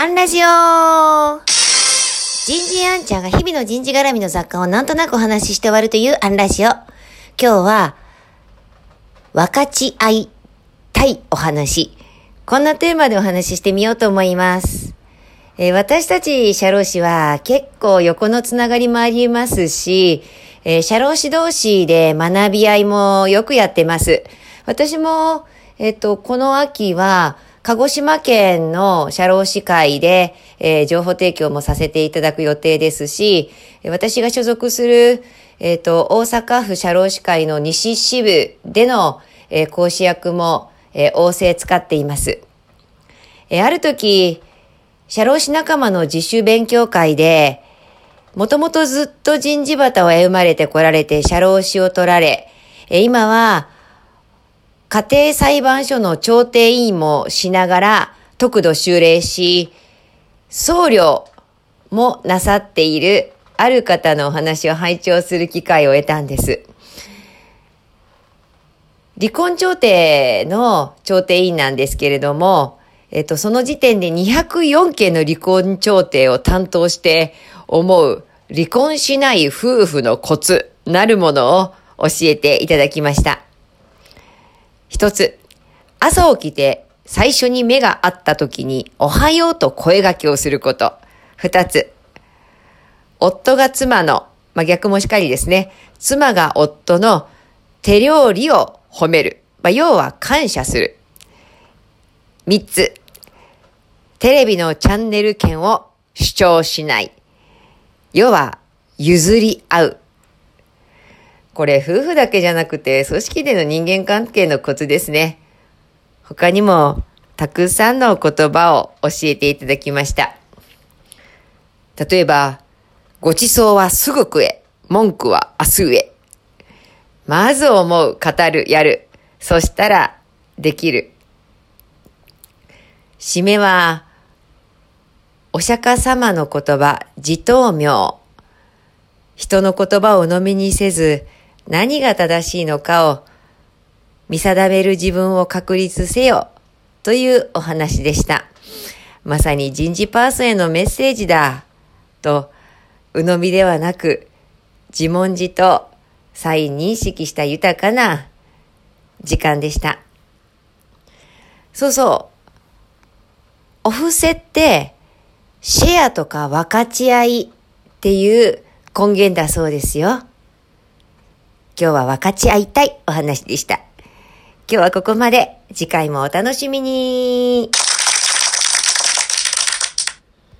アンラジオ人事アンちゃんが日々の人事絡みの雑貨をなんとなくお話しして終わるというアンラジオ。今日は、分かち合いたいお話。こんなテーマでお話ししてみようと思います。えー私たち社労士は結構横のつながりもありますし、えー社労士同士で学び合いもよくやってます。私も、えっと、この秋は、鹿児島県の社労士会で、えー情報提供もさせていただく予定ですし、私が所属する、えっと、大阪府社労士会の西支部での、えー講師役も、えー、仰せ使っています。えーある時、社労士仲間の自主勉強会で、もともとずっと人事旗を歩まれてこられて社労士を取られ、えー今は家庭裁判所の調停委員もしながら、得度修例し、僧侶もなさっているある方のお話を拝聴する機会を得たんです。離婚調停の調停委員なんですけれども、えっと、その時点で204件の離婚調停を担当して思う離婚しない夫婦のコツなるものを教えていただきました。一つ、朝起きて最初に目が合った時におはようと声掛けをすること。二つ、夫が妻の、まあ、逆もしかりですね。妻が夫の手料理を褒める。まあ、要は感謝する。三つ、テレビのチャンネル権を主張しない。要は、譲り合う。これ、夫婦だけじゃなくて、組織での人間関係のコツですね。他にも、たくさんの言葉を教えていただきました。例えば、ごちそうはすぐ食え、文句は明日へ。まず思う、語る、やる。そしたら、できる。締めは、お釈迦様の言葉、自灯明。人の言葉を鵜呑みにせず、何が正しいのかを見定める自分を確立せよ、というお話でした。まさに人事パーソンへのメッセージだ、と、鵜呑みではなく、自問自答、再認識した豊かな時間でした。そうそう。お布施って、シェアとか分かち合いっていう根源だそうですよ。今日は分かち合いたいお話でした。今日はここまで。次回もお楽しみに。